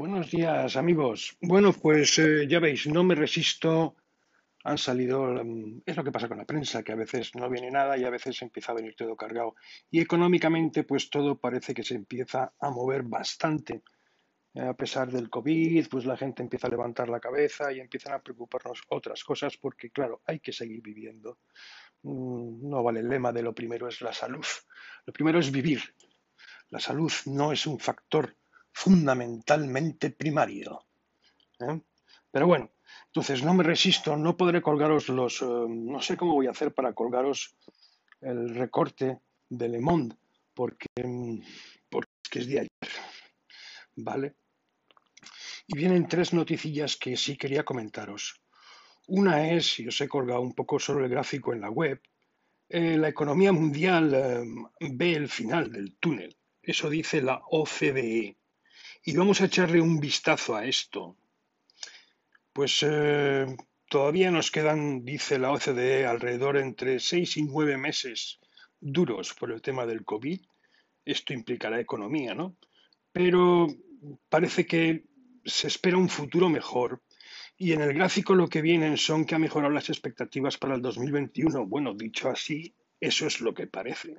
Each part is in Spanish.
Buenos días, amigos. Bueno, pues eh, ya veis, no me resisto. Han salido, mm, es lo que pasa con la prensa, que a veces no viene nada y a veces empieza a venir todo cargado. Y económicamente, pues todo parece que se empieza a mover bastante. Eh, A pesar del COVID, pues la gente empieza a levantar la cabeza y empiezan a preocuparnos otras cosas porque, claro, hay que seguir viviendo. Mm, No vale el lema de lo primero es la salud. Lo primero es vivir. La salud no es un factor fundamentalmente primario. ¿eh? Pero bueno, entonces no me resisto, no podré colgaros los, eh, no sé cómo voy a hacer para colgaros el recorte de Le Monde, porque, porque es de ayer, ¿vale? Y vienen tres noticillas que sí quería comentaros. Una es, y os he colgado un poco solo el gráfico en la web, eh, la economía mundial ve el final del túnel. Eso dice la OCDE. Y vamos a echarle un vistazo a esto. Pues eh, todavía nos quedan, dice la OCDE, alrededor entre seis y nueve meses duros por el tema del COVID. Esto implicará economía, ¿no? Pero parece que se espera un futuro mejor. Y en el gráfico lo que vienen son que ha mejorado las expectativas para el 2021. Bueno, dicho así, eso es lo que parece.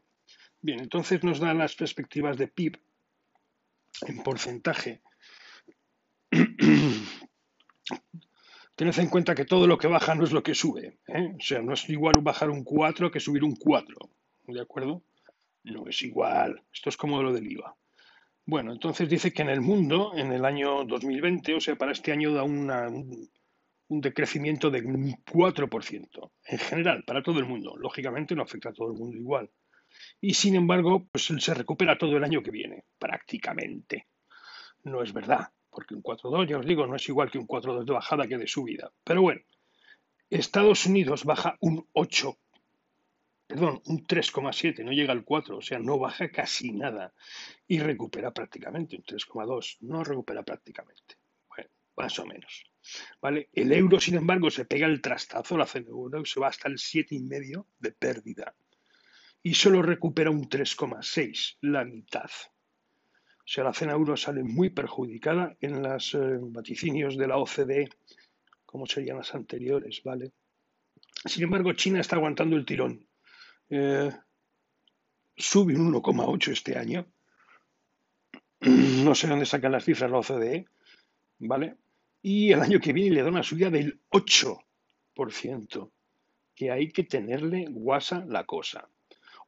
Bien, entonces nos dan las perspectivas de PIB en porcentaje. Tened en cuenta que todo lo que baja no es lo que sube. ¿eh? O sea, no es igual bajar un 4 que subir un 4. ¿De acuerdo? No es igual. Esto es como lo del IVA. Bueno, entonces dice que en el mundo, en el año 2020, o sea, para este año da una, un, un decrecimiento de un 4%. En general, para todo el mundo. Lógicamente no afecta a todo el mundo igual. Y sin embargo, pues se recupera todo el año que viene, prácticamente. No es verdad, porque un 4.2, ya os digo, no es igual que un 4.2 de bajada que de subida. Pero bueno, Estados Unidos baja un 8, perdón, un 3,7, no llega al 4, o sea, no baja casi nada. Y recupera prácticamente un 3,2, no recupera prácticamente. Bueno, más o menos. ¿Vale? El euro, sin embargo, se pega el trastazo, la zona euro, se va hasta el 7,5 de pérdida y solo recupera un 3,6, la mitad. O sea, la zona euro sale muy perjudicada en los eh, vaticinios de la OCDE, como serían las anteriores, ¿vale? Sin embargo, China está aguantando el tirón. Eh, sube un 1,8 este año. No sé dónde sacan las cifras la OCDE, ¿vale? Y el año que viene le da una subida del 8%, que hay que tenerle guasa la cosa.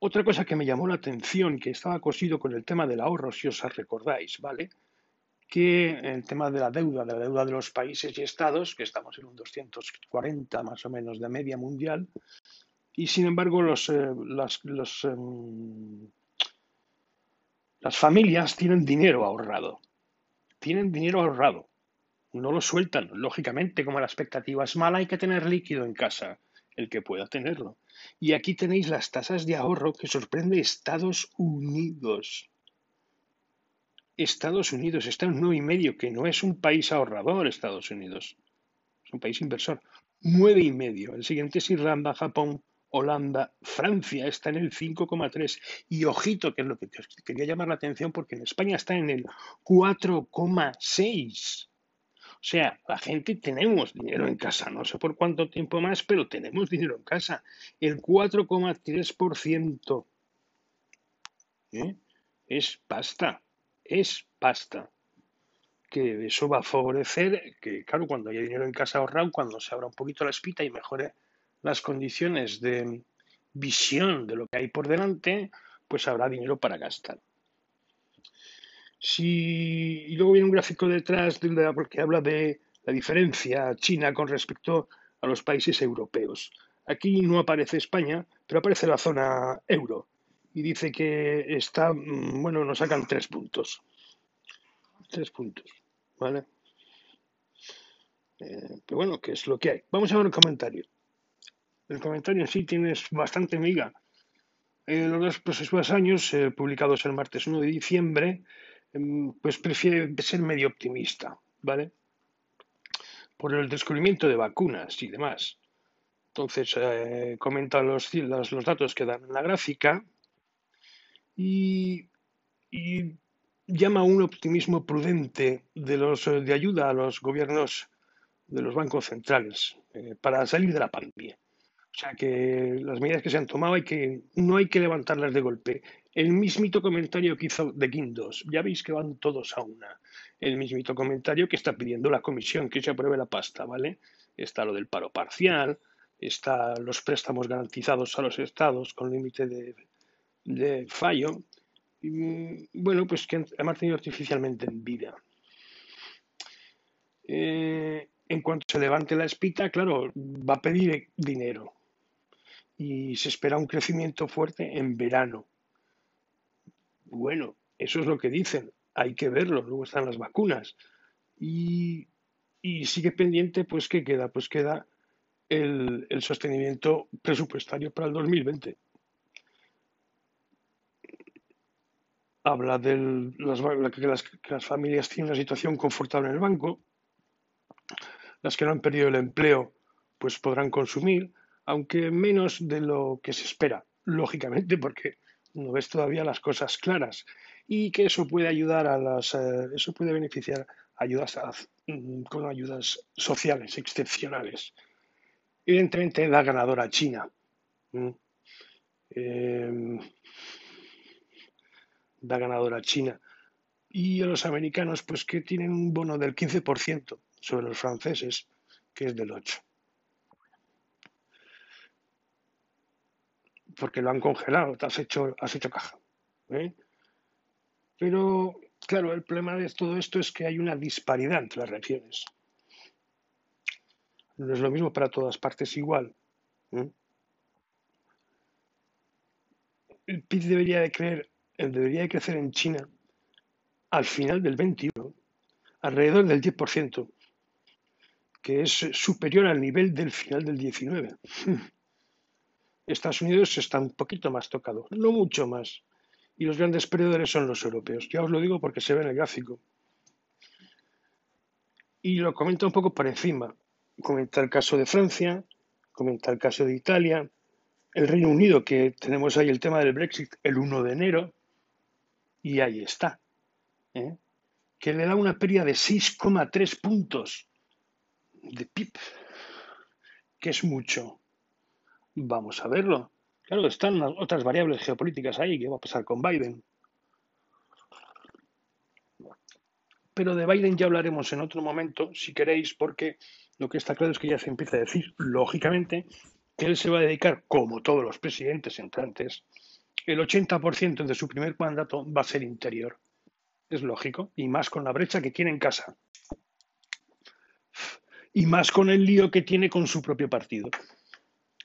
Otra cosa que me llamó la atención, que estaba cosido con el tema del ahorro, si os recordáis, ¿vale? Que el tema de la deuda, de la deuda de los países y estados, que estamos en un 240 más o menos de media mundial, y sin embargo los, eh, eh, las familias tienen dinero ahorrado, tienen dinero ahorrado, no lo sueltan, lógicamente, como la expectativa es mala, hay que tener líquido en casa, el que pueda tenerlo. Y aquí tenéis las tasas de ahorro que sorprende Estados Unidos. Estados Unidos está en un 9,5, que no es un país ahorrador, Estados Unidos. Es un país inversor. 9,5. El siguiente es Irlanda, Japón, Holanda, Francia está en el 5,3. Y ojito, que es lo que quería llamar la atención, porque en España está en el 4,6. O sea, la gente tenemos dinero en casa, no sé por cuánto tiempo más, pero tenemos dinero en casa. El 4,3% ¿eh? es pasta, es pasta. Que eso va a favorecer que, claro, cuando haya dinero en casa ahorrado, cuando se abra un poquito la espita y mejore las condiciones de visión de lo que hay por delante, pues habrá dinero para gastar. Si, y luego viene un gráfico detrás de porque habla de la diferencia China con respecto a los países europeos. Aquí no aparece España, pero aparece la zona euro. Y dice que está, mm, bueno, nos sacan tres puntos. Tres puntos, ¿vale? Eh, pero bueno, ¿qué es lo que hay? Vamos a ver el comentario. El comentario en sí tiene bastante miga. Eh, los dos próximos años, eh, publicados el martes 1 de diciembre, Em, pues prefiere ser medio optimista, ¿vale? Por el descubrimiento de vacunas y demás. Entonces, eh, comenta los, los, los, datos que dan en la gráfica y, y llama a un optimismo prudente de, los, de ayuda a los gobiernos de los bancos centrales eh, para salir de la pandemia. O sea que las medidas que se han tomado hay que, no hay que levantarlas de golpe. El mismito comentario que hizo de Guindos, ya veis que van todos a una. El mismito comentario que está pidiendo la comisión que se apruebe la pasta, ¿vale? Está lo del paro parcial, está los préstamos garantizados a los estados con límite de, fallo. Y, bueno, pues que ha mantenido artificialmente en vida. Eh, en cuanto se levante la espita, claro, va a pedir dinero. Y se espera un crecimiento fuerte en verano. Bueno, eso es lo que dicen. Hay que verlo. Luego están las vacunas. Y, y sigue pendiente, pues, ¿qué queda? Pues queda el, el sostenimiento presupuestario para el 2020. habla de las, que, las, que, las, familias tienen una situación confortable en el banco, las que no han perdido el empleo pues podrán consumir, aunque menos de lo que se espera, lógicamente, porque no ves todavía las cosas claras y que eso puede ayudar a las, eh, eso puede beneficiar ayudas mm, con ayudas sociales excepcionales. Evidentemente la ganadora China. Eh, la ganadora China. Y a los americanos, pues que tienen un bono del 15% sobre los franceses, que es del 8%. Porque lo han congelado, has hecho, has hecho caja. ¿eh? Pero, claro, el problema de todo esto es que hay una disparidad entre las regiones. No es lo mismo para todas partes igual. ¿eh? El PIB debería de creer debería crecer en China al final del 21 alrededor del 10%, que es superior al nivel del final del 19. Estados Unidos está un poquito más tocado, no mucho más. Y los grandes perdedores son los europeos. Ya os lo digo porque se ve en el gráfico. Y lo comento un poco por encima. Comenta el caso de Francia, comenta el caso de Italia, el Reino Unido, que tenemos ahí el tema del Brexit el 1 de enero, y ahí está. ¿eh? Que le da una pérdida de 6,3 puntos de PIB, que es mucho. Vamos a verlo. Claro, están otras variables geopolíticas ahí. ¿Qué va a pasar con Biden? Pero de Biden ya hablaremos en otro momento, si queréis, porque lo que está claro es que ya se empieza a decir, lógicamente, que él se va a dedicar, como todos los presidentes entrantes, el 80% de su primer mandato va a ser interior. Es lógico, y más con la brecha que tiene en casa. Y más con el lío que tiene con su propio partido.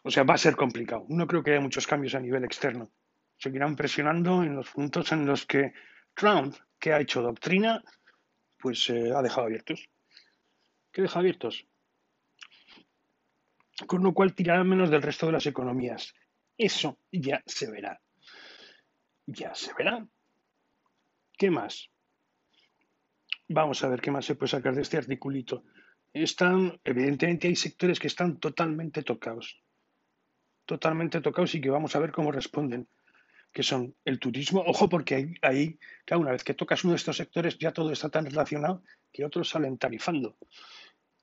O sea, va a ser complicado. No creo que haya muchos cambios a nivel externo. Seguirán presionando en los puntos en los que Trump, que ha hecho doctrina, pues eh, ha dejado abiertos. ¿Qué deja abiertos? Con lo cual tirará menos del resto de las economías. Eso ya se verá. Ya se verá. ¿Qué más? Vamos a ver qué más se puede sacar de este articulito. Están, evidentemente hay sectores que están totalmente tocados. Totalmente tocados y que vamos a ver cómo responden. Que son el turismo. Ojo, porque ahí, cada una vez que tocas uno de estos sectores, ya todo está tan relacionado que otros salen tarifando.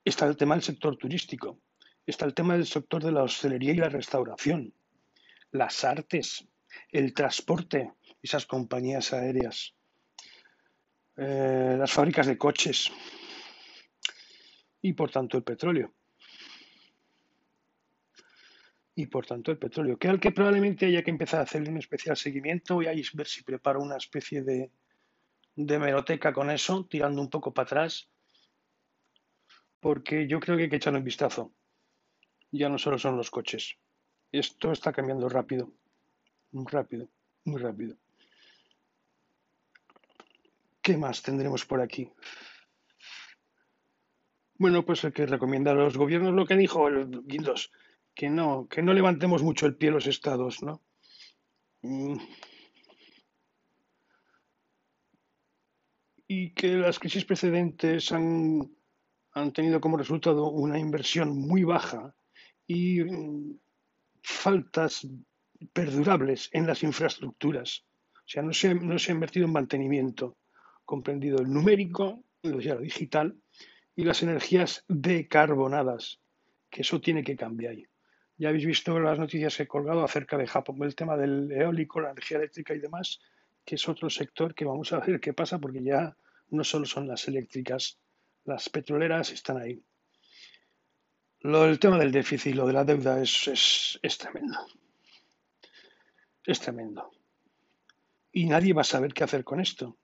Está el tema del sector turístico. Está el tema del sector de la hostelería y la restauración. Las artes, el transporte, esas compañías aéreas, eh, las fábricas de coches y por tanto el petróleo. Y por tanto el petróleo, que al que probablemente haya que empezar a hacer un especial seguimiento. Voy a ver si preparo una especie de, de meroteca con eso, tirando un poco para atrás, porque yo creo que hay que echar un vistazo. Ya no solo son los coches. Esto está cambiando rápido muy rápido, muy rápido. ¿Qué más tendremos por aquí? Bueno, pues el que recomienda a los gobiernos lo que dijo el Guindos, que no, que no levantemos mucho el pie los estados, ¿no? Mm. Y que las crisis precedentes han, han tenido como resultado una inversión muy baja y mm, faltas perdurables en las infraestructuras. O sea, no se, no se ha invertido en mantenimiento, comprendido el numérico, lo digital, y las energías decarbonadas, que eso tiene que cambiar. Ya habéis visto las noticias que he colgado acerca de Japón, el tema del eólico, la energía eléctrica y demás, que es otro sector que vamos a ver qué pasa porque ya no solo son las eléctricas, las petroleras están ahí. Lo, el tema del déficit, lo de la deuda es, es, tremendo. Es tremendo. Y nadie va a saber qué hacer con esto.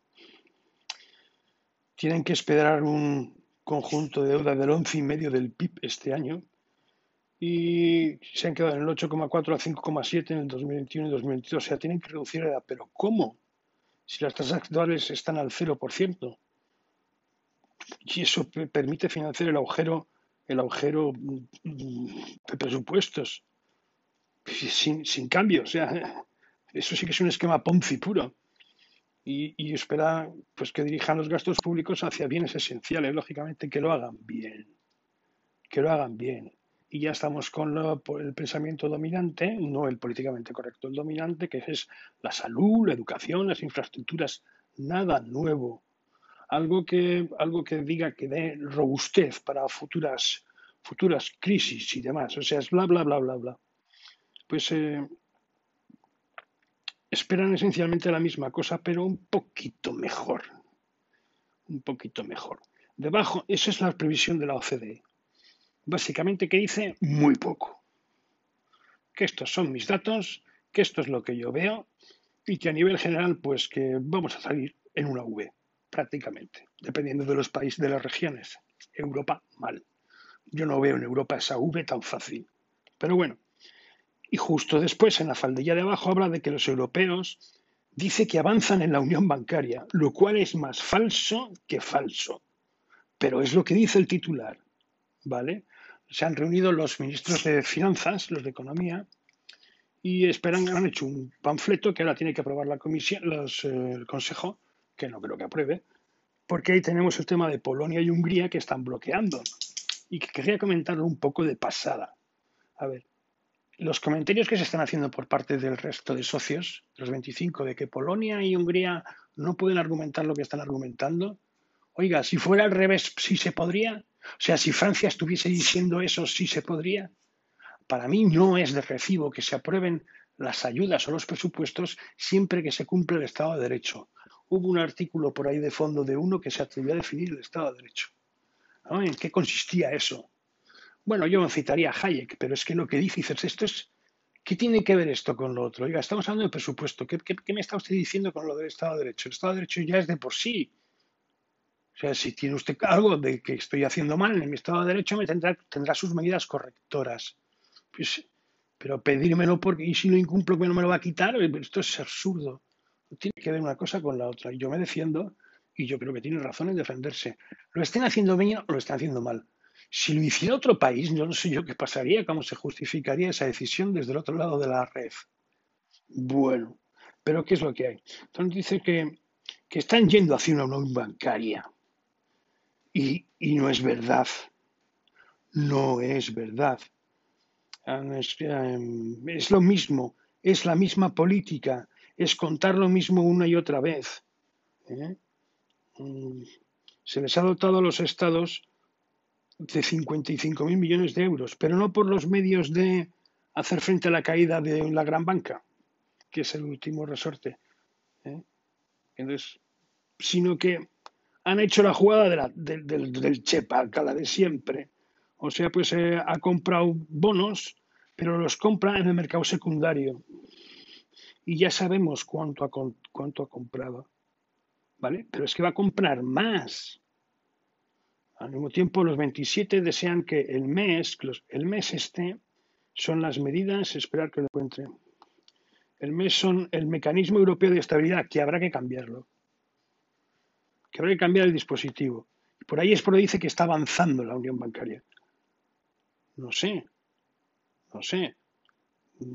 Tienen que esperar un conjunto de deuda del 11,5 del PIB este año y se han quedado en el 8,4 a 5,7 en el 2021 y 2022. O sea, tienen que reducir la edad. ¿Pero cómo? Si las tasas actuales están al 0%. Y eso permite financiar el agujero, el agujero mm, de presupuestos sin, sin cambio. O sea, eso sí que es un esquema Ponzi puro. Y, y, espera pues, que dirijan los gastos públicos hacia bienes esenciales, lógicamente, que lo hagan bien. Que lo hagan bien y ya estamos con el pensamiento dominante, no el políticamente correcto, el dominante, que es la salud, la educación, las infraestructuras, nada nuevo. Algo que, algo que diga que dé robustez para futuras, futuras crisis y demás. O sea, es bla, bla, bla, bla, bla. Pues eh, esperan esencialmente la misma cosa, pero un poquito mejor. Un poquito mejor. Debajo, esa es la previsión de la OCDE básicamente que dice muy poco. Que estos son mis datos, que esto es lo que yo veo y que a nivel general pues que vamos a salir en una V prácticamente, dependiendo de los países, de las regiones. Europa mal. Yo no veo en Europa esa V tan fácil. Pero bueno, y justo después en la faldilla de abajo habla de que los europeos dice que avanzan en la unión bancaria, lo cual es más falso que falso. Pero es lo que dice el titular, ¿vale? Se han reunido los ministros de Finanzas, los de Economía, y esperan, han hecho un panfleto que ahora tiene que aprobar la comisión, los, eh, el Consejo, que no creo que apruebe, porque ahí tenemos el tema de Polonia y Hungría que están bloqueando. Y que quería comentarlo un poco de pasada. A ver, los comentarios que se están haciendo por parte del resto de socios, los 25, de que Polonia y Hungría no pueden argumentar lo que están argumentando. Oiga, si fuera al revés, sí se podría. O sea, si Francia estuviese diciendo eso, sí se podría. Para mí no es de recibo que se aprueben las ayudas o los presupuestos siempre que se cumple el Estado de Derecho. Hubo un artículo por ahí de fondo de uno que se atrevió a definir el Estado de Derecho. ¿En qué consistía eso? Bueno, yo citaría a Hayek, pero es que lo que dices esto es, ¿qué tiene que ver esto con lo otro? Oiga, estamos hablando de presupuesto. ¿Qué, qué me está usted diciendo con lo del Estado de Derecho? El Estado de Derecho ya es de por sí o sea, si tiene usted algo de que estoy haciendo mal en mi Estado de Derecho, me tendrá, tendrá sus medidas correctoras. Pues, pero pedírmelo porque, y si lo incumplo, que no me lo va a quitar, eh, esto es absurdo. Tiene que ver una cosa con la otra. Yo me defiendo y yo creo que tiene razón en defenderse. Lo estén haciendo bien o lo estén haciendo mal. Si lo hiciera otro país, yo no sé yo qué pasaría, cómo se justificaría esa decisión desde el otro lado de la red. Bueno, pero ¿qué es lo que hay? Entonces dice que, que están yendo hacia una unión bancaria. Y, no es verdad. No es verdad. Em, es lo mismo, es la misma política, es contar lo mismo una y otra vez. ¿eh? Mm, se les ha dotado a los estados de 55.000 millones de euros, pero no por los medios de hacer frente a la caída de la gran banca, que es el último resorte, ¿eh? sino que han hecho la jugada del Chepa, la de siempre. O sea, pues eh, ha comprado bonos, pero los compra en el mercado secundario. Y ya sabemos cuánto ha, comprado. ¿Vale? Pero es que va a comprar más. Al mismo tiempo, los 27 desean que el mes, el mes este, son las medidas, esperar que lo encuentre. El mes son el mecanismo europeo de estabilidad, que habrá que cambiarlo que habrá que cambiar el dispositivo. Por ahí es por dice que está avanzando la unión bancaria. No sé, no sé.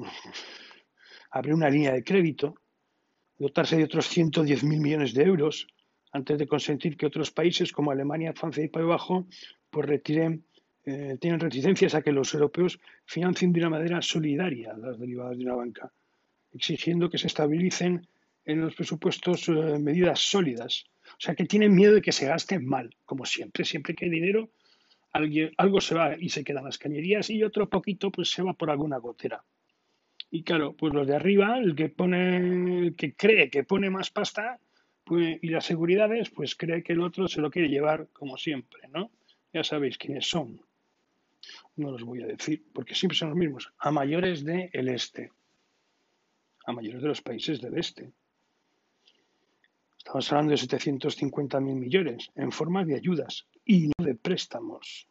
Abrir una línea de crédito, dotarse de otros 110.000 millones de euros antes de consentir que otros países como Alemania, Francia y País Bajo pues retiren, eh, tienen reticencias a que los europeos financien de una manera solidaria las derivadas de una banca, exigiendo que se estabilicen en los presupuestos eh, medidas sólidas. O sea, que tienen miedo de que se gaste mal, como siempre. Siempre que hay dinero, alguien, algo se va y se quedan las cañerías y otro poquito pues se va por alguna gotera. Y claro, pues los de arriba, el que pone, el que cree que pone más pasta, pues, y las seguridades, pues cree que el otro se lo quiere llevar como siempre, ¿no? Ya sabéis quiénes son. No los voy a decir, porque siempre son los mismos. A mayores del este. A mayores de los países del este. Estamos hablando de 750.000 millones en forma de ayudas y no de préstamos.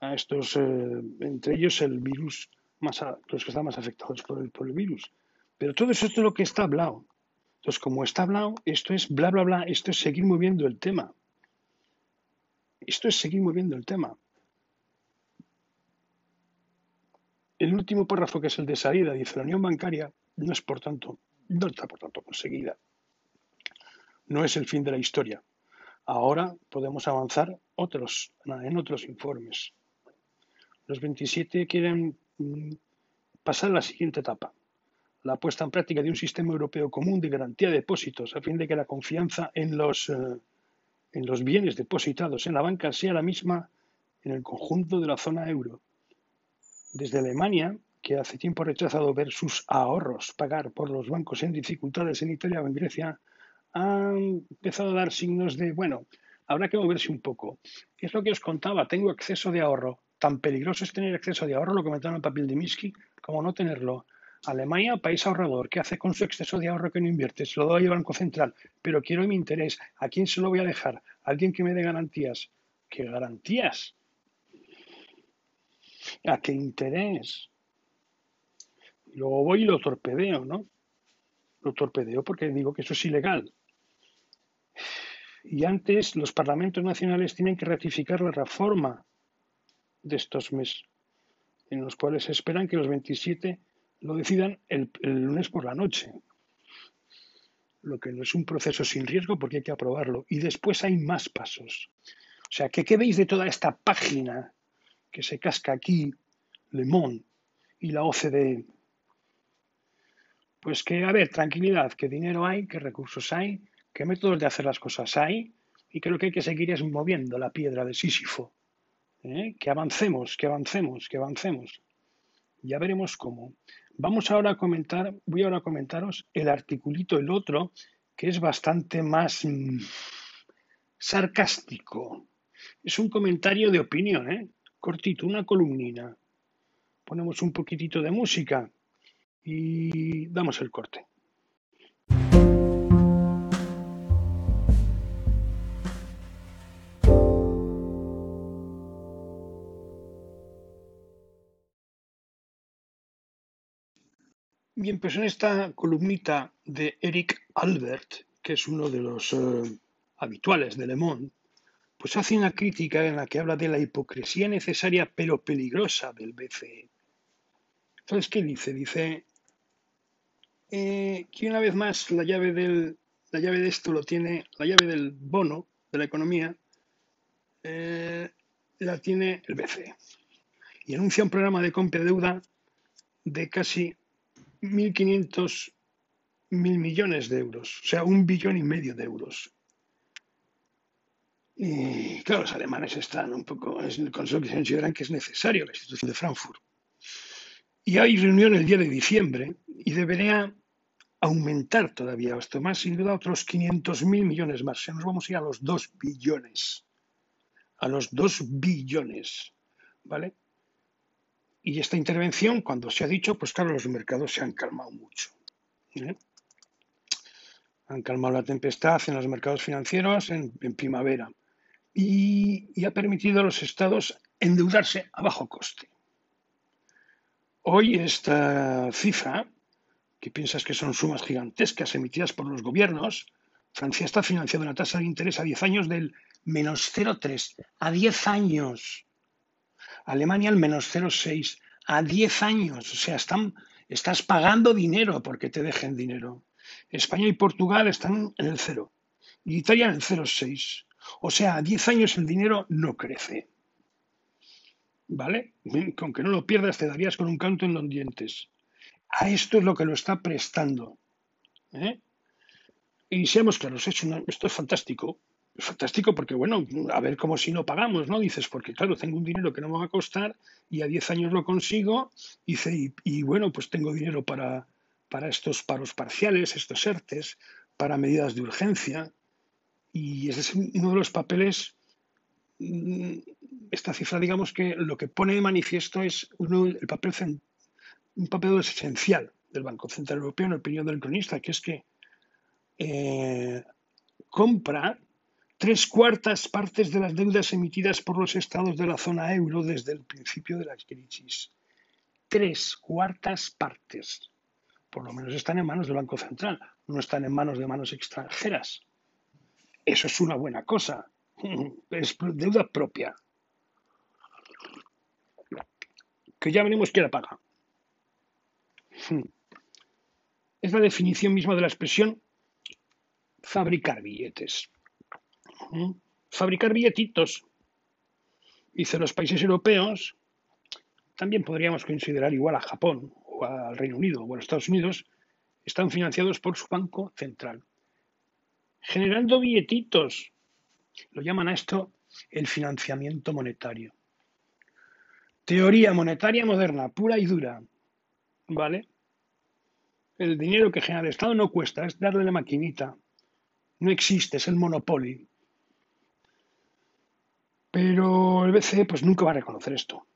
A estos, eh, entre ellos el virus, más los que están más afectados por el, por el virus. Pero todo eso es lo que está hablado. Entonces, como está hablado, esto es bla, bla, bla, esto es seguir moviendo el tema. Esto es seguir moviendo el tema. El último párrafo, que es el de salida, dice la unión bancaria no es por tanto, no está por tanto conseguida. No es el fin de la historia. Ahora podemos avanzar en otros informes. Los 27 quieren mm, pasar a la siguiente etapa, la puesta en práctica de un sistema europeo común de garantía de depósitos a fin de que la confianza en los eh, en los bienes depositados en la banca sea la misma en el conjunto de la zona euro. Desde Alemania, que hace tiempo ha rechazado ver sus ahorros pagar por los bancos en dificultades en Italia o en Grecia, han empezado a dar signos de, bueno, habrá que moverse un poco. Es lo que os contaba, tengo exceso de ahorro. Tan peligroso es tener exceso de ahorro, lo comentaron en el papel de Miski, como no tenerlo. Alemania, país ahorrador, ¿qué hace con su exceso de ahorro que no invierte? Se lo doy al Banco Central, pero quiero mi interés. ¿A quién se lo voy a dejar? ¿A alguien que me dé garantías? ¿Qué garantías? ¿A qué interés? Luego voy y lo torpedeo, ¿no? Lo torpedeo porque digo que eso es ilegal. Y antes los parlamentos nacionales tienen que ratificar la reforma de estos meses, en los cuales esperan que los 27 lo decidan el, lunes por la noche. Lo que no es un proceso sin riesgo porque hay que aprobarlo. Y después hay más pasos. O sea, ¿qué, veis de toda esta página que se casca aquí, Le Monde y la OCDE? Pues que, a ver, tranquilidad, que dinero hay, que recursos hay, que métodos de hacer las cosas hay, y lo que hay que seguir moviendo la piedra de Sísifo. ¿eh? Que avancemos, que avancemos, que avancemos. Ya veremos cómo. Vamos ahora a comentar, voy ahora a comentaros el articulito, el otro, que es bastante más mm, sarcástico. Es un comentario de opinión, ¿eh? cortito, una columnina. Ponemos un poquitito de música y damos el corte. Bien, pues en esta columnita de Eric Albert, que es uno de los eh, habituales de Le Monde, pues hace una crítica en la que habla de la hipocresía necesaria pero peligrosa del BCE. Entonces, ¿qué dice? Dice eh, que una vez más la llave, del, la llave de esto lo tiene, la llave del bono de la economía, eh, la tiene el BCE. Y anuncia un programa de compra de deuda de casi 1.500 mil millones de euros, o sea, un billón y medio de euros. Y claro, los alemanes están un poco el consideran que es necesario la institución de Frankfurt. Y hay reunión el día de diciembre y debería aumentar todavía esto más, sin duda, otros 500 mil millones más. O sea, nos vamos a ir a los 2 billones. A los 2 billones. ¿Vale? Y esta intervención, cuando se ha dicho, pues claro, los mercados se han calmado mucho. ¿eh? Han calmado la tempestad en los mercados financieros en, primavera y, ha permitido a los estados endeudarse a bajo coste. Hoy esta cifra, que piensas que son sumas gigantescas emitidas por los gobiernos, Francia está financiando una tasa de interés a 10 años del menos 0,3. A 10 años. Alemania al menos 0,6 a 10 años. O sea, están, estás pagando dinero porque te dejen dinero. España y Portugal están en el cero y Italia en el 0,6. O sea, a 10 años el dinero no crece. ¿Vale? Con que no lo pierdas te darías con un canto en los dientes. A esto es lo que lo está prestando ¿eh? Y seamos claros, esto es fantástico. Fantástico porque, bueno, a ver cómo si no pagamos, ¿no? Dices, porque claro, tengo un dinero que no me va a costar y a 10 años lo consigo. Dice, y, bueno, pues tengo dinero para, para estos paros parciales, estos ERTES, para medidas de urgencia. Y ese es uno de los papeles, mm, esta cifra, digamos que lo que pone de manifiesto es el papel, un papel esencial del Banco Central Europeo, en opinión del cronista, que es que eh, compra tres cuartas partes de las deudas emitidas por los estados de la zona euro desde el principio de la crisis. Tres cuartas partes. Por lo menos están en manos del Banco Central, no están en manos de manos extranjeras. Eso es una buena cosa. Es deuda propia. Que ya veremos quién la paga. Es la definición misma de la expresión fabricar billetes. Fabricar billetitos. Dice los países europeos, también podríamos considerar igual a Japón o al Reino Unido o a los Estados Unidos, están financiados por su banco central. Generando billetitos. Lo llaman a esto el financiamiento monetario. Teoría monetaria moderna, pura y dura. ¿Vale? El dinero que genera el Estado no cuesta, es darle la maquinita. No existe, es el monopolio. Pero el BCE pues nunca va a reconocer esto.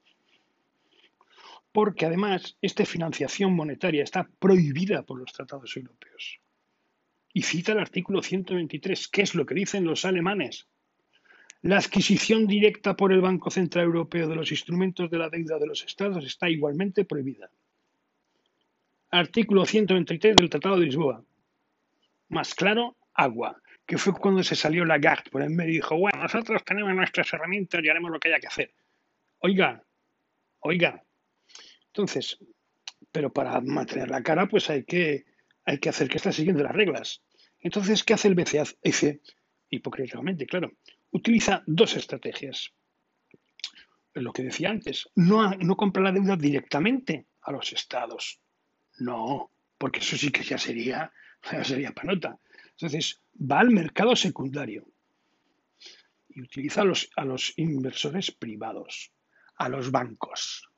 Porque además esta financiación monetaria está prohibida por los tratados europeos. Y cita el artículo 123, ¿qué es lo que dicen los alemanes? La adquisición directa por el Banco Central Europeo de los instrumentos de la deuda de los estados está igualmente prohibida. Artículo 123 del Tratado de Lisboa. Más claro, agua que fue cuando se salió Lagarde por el medio dijo, bueno, nosotros tenemos nuestras herramientas y haremos lo que haya que hacer. Oiga, oiga. Entonces, pero para mantener la cara, pues hay que, hay que hacer que esté siguiendo las reglas. Entonces, ¿qué hace el BCE? Dice, hipócritamente, claro, utiliza dos estrategias. Lo que decía antes, no, no compra la deuda directamente a los estados. No, porque eso sí que ya sería, ya sería panota. Entonces, va al mercado secundario y utiliza a los, a los inversores privados, a los bancos.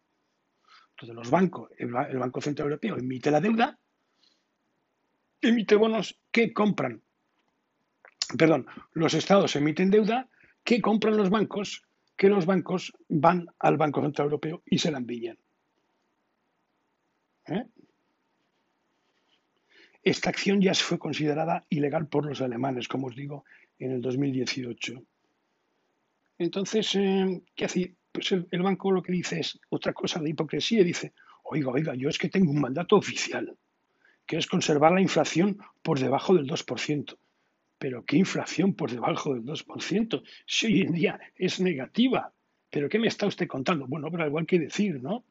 Entonces, los bancos, el, Banco Central Europeo emite la deuda, emite bonos que compran. Perdón, los estados emiten deuda que compran los bancos, que los bancos van al Banco Central Europeo y se la envían. ¿Eh? Esta acción ya fue considerada ilegal por los alemanes, como os digo, en el 2018. Entonces, eh, ¿qué hace? Pues el, banco lo que dice es otra cosa de hipocresía. Dice, oiga, oiga, yo es que tengo un mandato oficial, que es conservar la inflación por debajo del 2%. Pero ¿qué inflación por debajo del 2%? Si hoy en día es negativa. ¿Pero qué me está usted contando? Bueno, pero igual que decir, ¿no?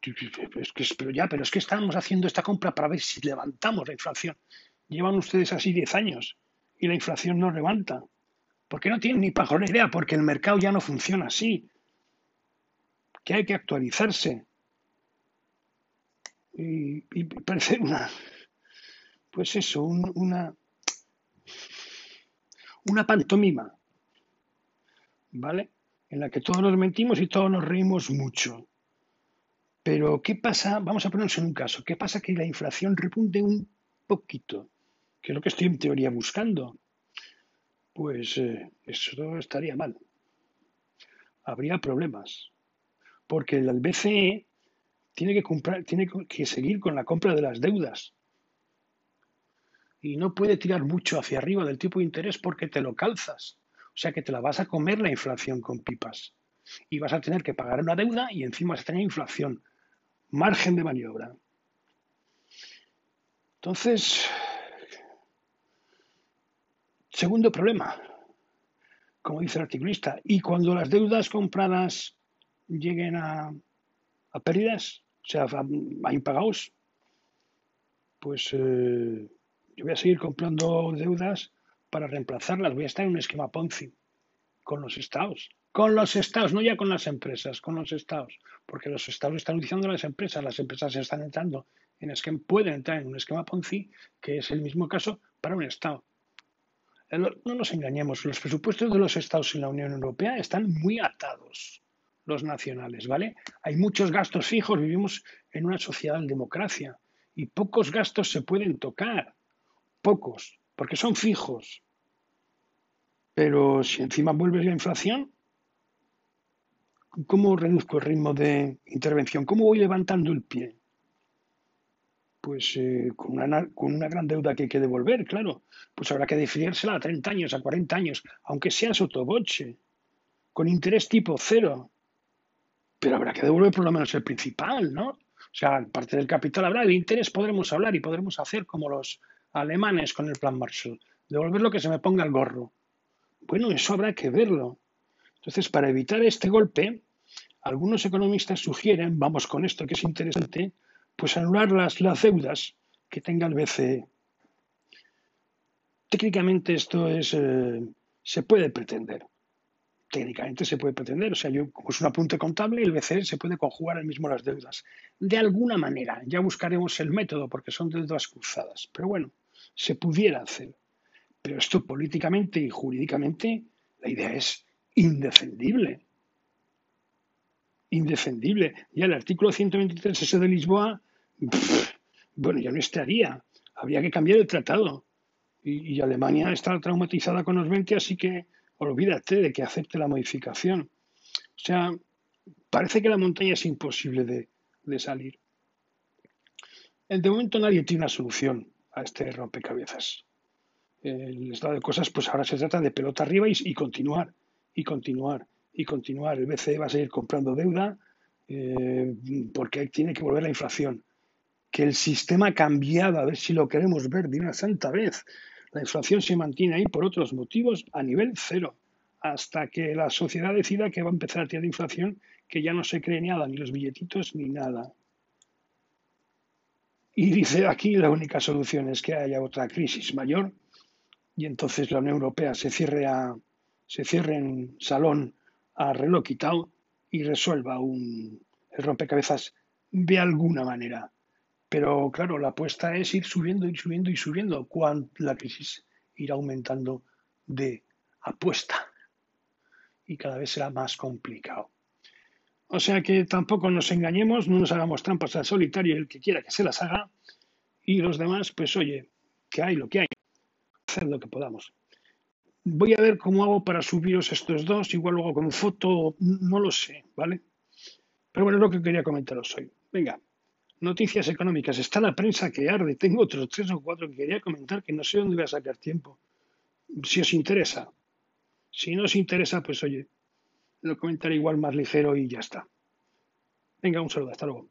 Es que, pero ya, pero es que estamos haciendo esta compra para ver si levantamos la inflación. Llevan ustedes así 10 años y la inflación no levanta. Porque no tienen ni para idea, porque el mercado ya no funciona así. Que hay que actualizarse. Y, parece una, pues eso, una, una pantomima, ¿vale? En la que todos nos mentimos y todos nos reímos mucho. Pero, ¿qué pasa? Vamos a ponernos en un caso. ¿Qué pasa que la inflación repunte un poquito? Que es lo que estoy en teoría buscando. Pues eh, eso estaría mal. Habría problemas. Porque el BCE tiene que, comprar, tiene que seguir con la compra de las deudas. Y no puede tirar mucho hacia arriba del tipo de interés porque te lo calzas. O sea que te la vas a comer la inflación con pipas. Y vas a tener que pagar una deuda y encima vas a tener inflación margen de maniobra. Entonces, segundo problema, como dice el articulista, y cuando las deudas compradas lleguen a, pérdidas, o sea, a, impagados, pues eh, yo voy a seguir comprando deudas para reemplazarlas. Voy a estar en un esquema Ponzi con los estados, con los estados, no ya con las empresas, con los estados, porque los estados están utilizando las empresas, las empresas están entrando en esquema, pueden entrar en un esquema Ponzi, que es el mismo caso para un estado. No nos engañemos, los presupuestos de los estados en la Unión Europea están muy atados, los nacionales, ¿vale? Hay muchos gastos fijos, vivimos en una sociedad de democracia y pocos gastos se pueden tocar, pocos, porque son fijos. Pero si encima vuelves la inflación, ¿cómo reduzco el ritmo de intervención? ¿Cómo voy levantando el pie? Pues eh, con, una, con, una, gran deuda que hay que devolver, claro. Pues habrá que defiérsela a 30 años, a 40 años, aunque sea sotoboche, con interés tipo cero. Pero habrá que devolver por lo menos el principal, ¿no? O sea, parte del capital habrá, el interés podremos hablar y podremos hacer como los alemanes con el plan Marshall, devolver lo que se me ponga el gorro. Bueno, eso habrá que verlo. Entonces, para evitar este golpe, algunos economistas sugieren, vamos con esto que es interesante, pues anular las, deudas que tenga el BCE. Técnicamente esto es, eh, se puede pretender. Técnicamente se puede pretender. O sea, yo, como es un apunte contable, el BCE se puede conjugar el mismo las deudas. De alguna manera, ya buscaremos el método porque son deudas cruzadas. Pero bueno, se pudiera hacer. Pero esto políticamente y jurídicamente, la idea es indefendible. Indefendible. Ya el artículo 123 ese de Lisboa, bueno, ya no estaría. Habría que cambiar el tratado. Y, Alemania está traumatizada con los 20, así que olvídate de que acepte la modificación. O sea, parece que la montaña es imposible de, de salir. De momento nadie tiene una solución a este rompecabezas. El estado de cosas, pues ahora se trata de pelota arriba y, y continuar y continuar y continuar. El BCE va a seguir comprando deuda eh, porque tiene que volver la inflación. Que el sistema ha cambiado, a ver si lo queremos ver de una santa vez. La inflación se mantiene ahí por otros motivos a nivel cero, hasta que la sociedad decida que va a empezar a tener inflación, que ya no se cree nada, ni los billetitos, ni nada. Y dice aquí la única solución es que haya otra crisis mayor y entonces la Unión Europea se cierre a, se cierre en salón a reloj quitado y resuelva un, el rompecabezas de alguna manera. Pero claro, la apuesta es ir subiendo y subiendo y subiendo cuando la crisis irá aumentando de apuesta y cada vez será más complicado. O sea que tampoco nos engañemos, no nos hagamos trampas al solitario, el que quiera que se las haga, y los demás, pues oye, que hay lo que hay, hacer lo que podamos. Voy a ver cómo hago para subiros estos dos, igual luego con foto, no lo sé, ¿vale? Pero bueno, es lo que quería comentaros hoy. Venga, noticias económicas. Está la prensa que arde. Tengo otros tres o cuatro que quería comentar que no sé dónde voy a sacar tiempo. Si os interesa. Si no os interesa, pues oye, lo comentaré igual más ligero y ya está. Venga, un saludo. Hasta luego.